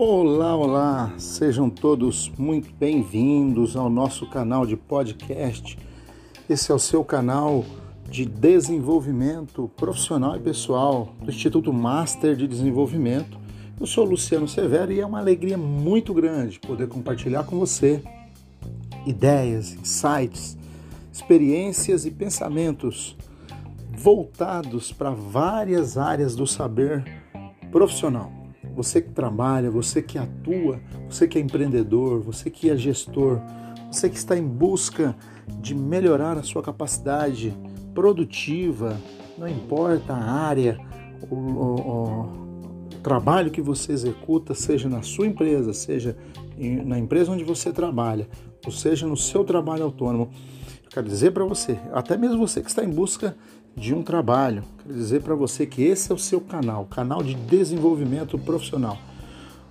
Olá, olá! Sejam todos muito bem-vindos ao nosso canal de podcast. Esse é o seu canal de desenvolvimento profissional e pessoal do Instituto Master de Desenvolvimento. Eu sou Luciano Severo e é uma alegria muito grande poder compartilhar com você ideias, insights, experiências e pensamentos voltados para várias áreas do saber profissional você que trabalha, você que atua, você que é empreendedor, você que é gestor, você que está em busca de melhorar a sua capacidade produtiva, não importa a área, o, o, o trabalho que você executa, seja na sua empresa, seja na empresa onde você trabalha, ou seja no seu trabalho autônomo. Eu quero dizer para você, até mesmo você que está em busca de um trabalho. Quero dizer para você que esse é o seu canal, canal de desenvolvimento profissional.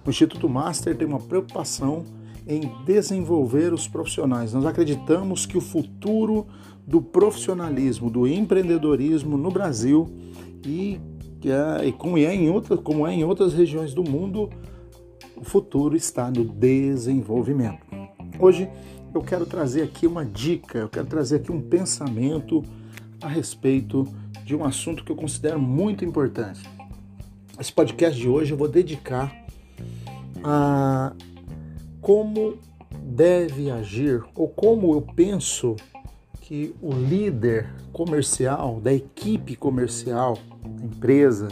O Instituto Master tem uma preocupação em desenvolver os profissionais. Nós acreditamos que o futuro do profissionalismo, do empreendedorismo no Brasil e, e como, é em outras, como é em outras regiões do mundo, o futuro está no desenvolvimento. Hoje eu quero trazer aqui uma dica, eu quero trazer aqui um pensamento a respeito de um assunto que eu considero muito importante. Esse podcast de hoje eu vou dedicar a como deve agir ou como eu penso que o líder comercial, da equipe comercial, da empresa,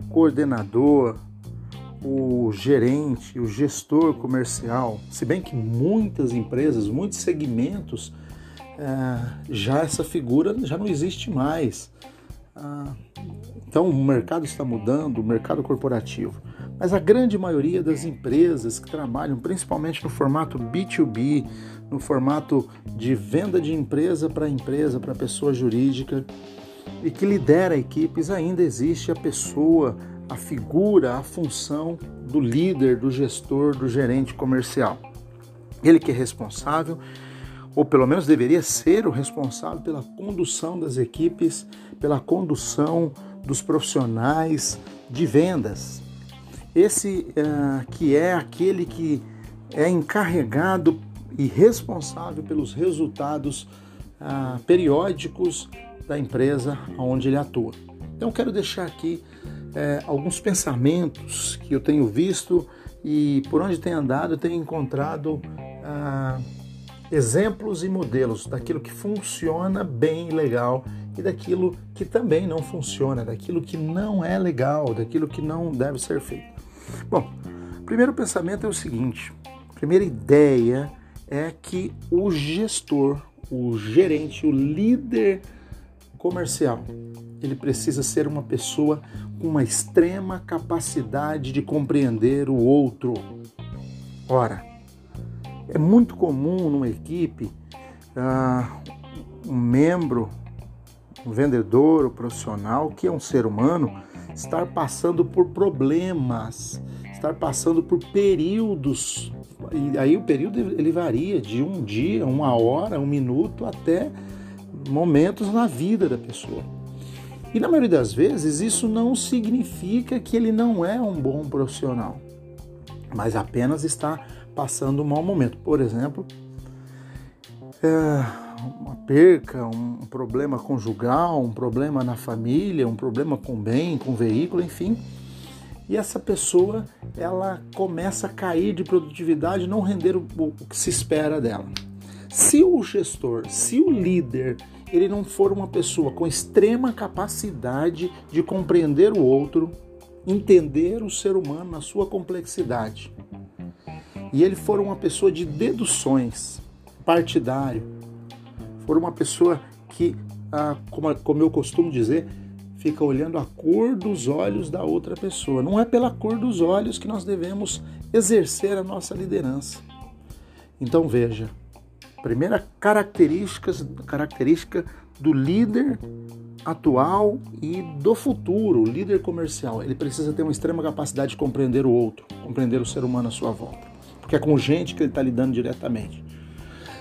o coordenador, o gerente, o gestor comercial, se bem que muitas empresas, muitos segmentos é, já essa figura já não existe mais. Ah, então o mercado está mudando, o mercado corporativo. Mas a grande maioria das empresas que trabalham principalmente no formato B2B, no formato de venda de empresa para empresa, para pessoa jurídica, e que lidera equipes, ainda existe a pessoa, a figura, a função do líder, do gestor, do gerente comercial. Ele que é responsável ou pelo menos deveria ser o responsável pela condução das equipes, pela condução dos profissionais de vendas. Esse uh, que é aquele que é encarregado e responsável pelos resultados uh, periódicos da empresa onde ele atua. Então, quero deixar aqui uh, alguns pensamentos que eu tenho visto e por onde tenho andado, eu tenho encontrado ah, exemplos e modelos daquilo que funciona bem e legal e daquilo que também não funciona, daquilo que não é legal, daquilo que não deve ser feito. Bom, primeiro pensamento é o seguinte: primeira ideia é que o gestor, o gerente, o líder comercial, ele precisa ser uma pessoa com uma extrema capacidade de compreender o outro. Ora, é muito comum numa equipe uh, um membro, um vendedor, um profissional, que é um ser humano, estar passando por problemas, estar passando por períodos. E aí o período ele varia de um dia, uma hora, um minuto até momentos na vida da pessoa. E na maioria das vezes isso não significa que ele não é um bom profissional, mas apenas está passando um mau momento. Por exemplo, é, uma perca, um problema conjugal, um problema na família, um problema com bem, com veículo, enfim. E essa pessoa ela começa a cair de produtividade, não render o, o que se espera dela. Se o gestor, se o líder, ele não for uma pessoa com extrema capacidade de compreender o outro, entender o ser humano na sua complexidade, e ele for uma pessoa de deduções, partidário, for uma pessoa que, ah, como, como eu costumo dizer, fica olhando a cor dos olhos da outra pessoa. Não é pela cor dos olhos que nós devemos exercer a nossa liderança. Então veja, primeira característica, característica do líder atual e do futuro, líder comercial. Ele precisa ter uma extrema capacidade de compreender o outro, compreender o ser humano à sua volta porque é com gente que ele está lidando diretamente.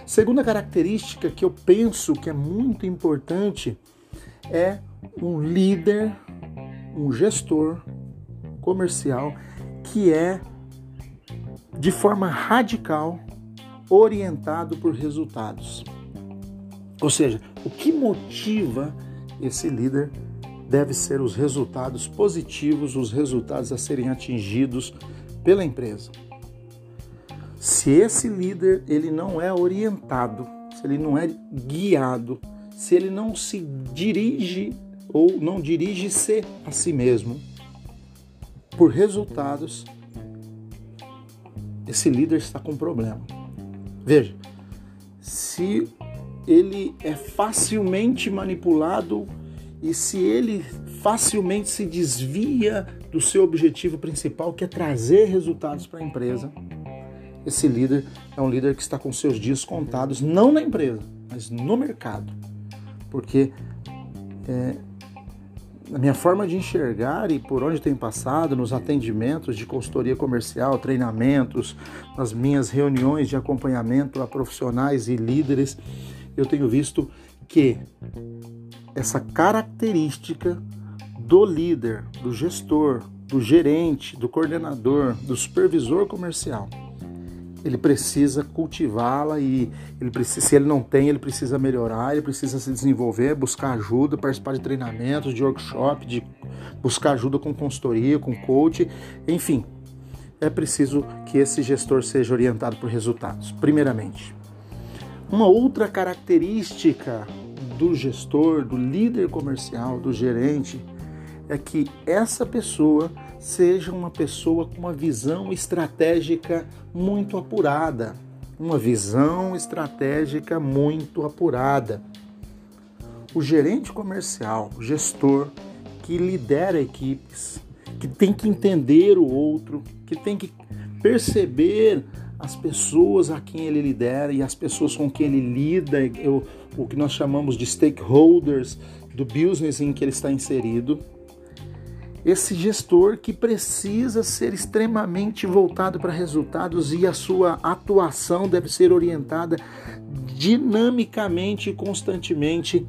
Segunda característica que eu penso que é muito importante é um líder, um gestor comercial que é de forma radical, orientado por resultados. Ou seja, o que motiva esse líder deve ser os resultados positivos, os resultados a serem atingidos pela empresa. Se esse líder ele não é orientado, se ele não é guiado, se ele não se dirige ou não dirige-se a si mesmo por resultados, esse líder está com problema. Veja, se ele é facilmente manipulado e se ele facilmente se desvia do seu objetivo principal, que é trazer resultados para a empresa, esse líder é um líder que está com seus dias contados, não na empresa, mas no mercado. Porque é, na minha forma de enxergar e por onde tenho passado, nos atendimentos de consultoria comercial, treinamentos, nas minhas reuniões de acompanhamento a profissionais e líderes, eu tenho visto que essa característica do líder, do gestor, do gerente, do coordenador, do supervisor comercial, ele precisa cultivá-la e ele precisa, se ele não tem, ele precisa melhorar, ele precisa se desenvolver, buscar ajuda, participar de treinamentos, de workshop, de buscar ajuda com consultoria, com coach, enfim. É preciso que esse gestor seja orientado por resultados, primeiramente. Uma outra característica do gestor, do líder comercial, do gerente, é que essa pessoa seja uma pessoa com uma visão estratégica muito apurada. Uma visão estratégica muito apurada. O gerente comercial, o gestor que lidera equipes, que tem que entender o outro, que tem que perceber as pessoas a quem ele lidera e as pessoas com quem ele lida, o, o que nós chamamos de stakeholders do business em que ele está inserido. Esse gestor que precisa ser extremamente voltado para resultados e a sua atuação deve ser orientada dinamicamente e constantemente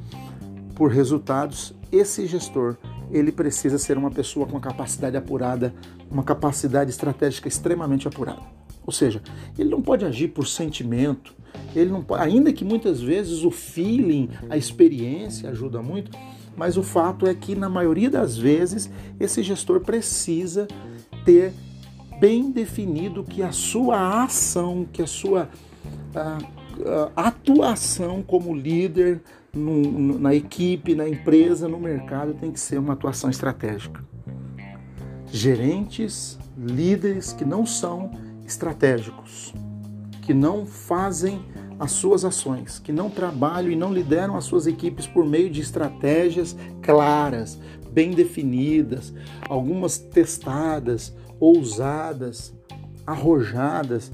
por resultados. Esse gestor ele precisa ser uma pessoa com capacidade apurada, uma capacidade estratégica extremamente apurada. Ou seja, ele não pode agir por sentimento, ele não pode, ainda que muitas vezes o feeling, a experiência ajuda muito, mas o fato é que na maioria das vezes esse gestor precisa ter bem definido que a sua ação, que a sua a, a atuação como líder no, na equipe, na empresa, no mercado tem que ser uma atuação estratégica. Gerentes, líderes que não são estratégicos, que não fazem as suas ações, que não trabalham e não lideram as suas equipes por meio de estratégias claras, bem definidas, algumas testadas, ousadas, arrojadas.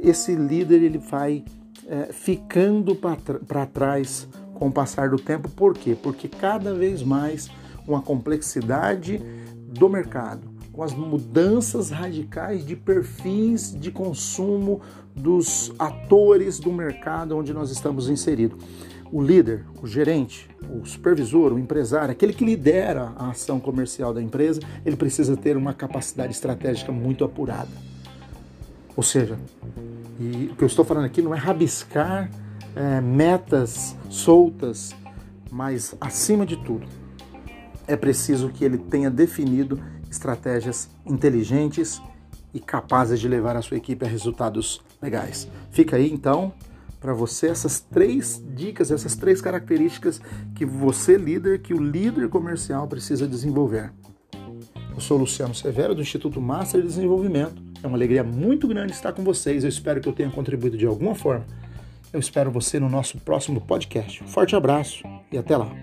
Esse líder ele vai é, ficando para trás com o passar do tempo. Por quê? Porque cada vez mais com a complexidade do mercado, com as mudanças radicais de perfis de consumo dos atores do mercado onde nós estamos inseridos. O líder, o gerente, o supervisor, o empresário, aquele que lidera a ação comercial da empresa, ele precisa ter uma capacidade estratégica muito apurada. Ou seja, e o que eu estou falando aqui não é rabiscar é, metas soltas, mas acima de tudo, é preciso que ele tenha definido estratégias inteligentes e capazes de levar a sua equipe a resultados legais. Fica aí então para você essas três dicas, essas três características que você líder, que o líder comercial precisa desenvolver. Eu sou Luciano Severo do Instituto Master de Desenvolvimento. É uma alegria muito grande estar com vocês. Eu espero que eu tenha contribuído de alguma forma. Eu espero você no nosso próximo podcast. Forte abraço e até lá.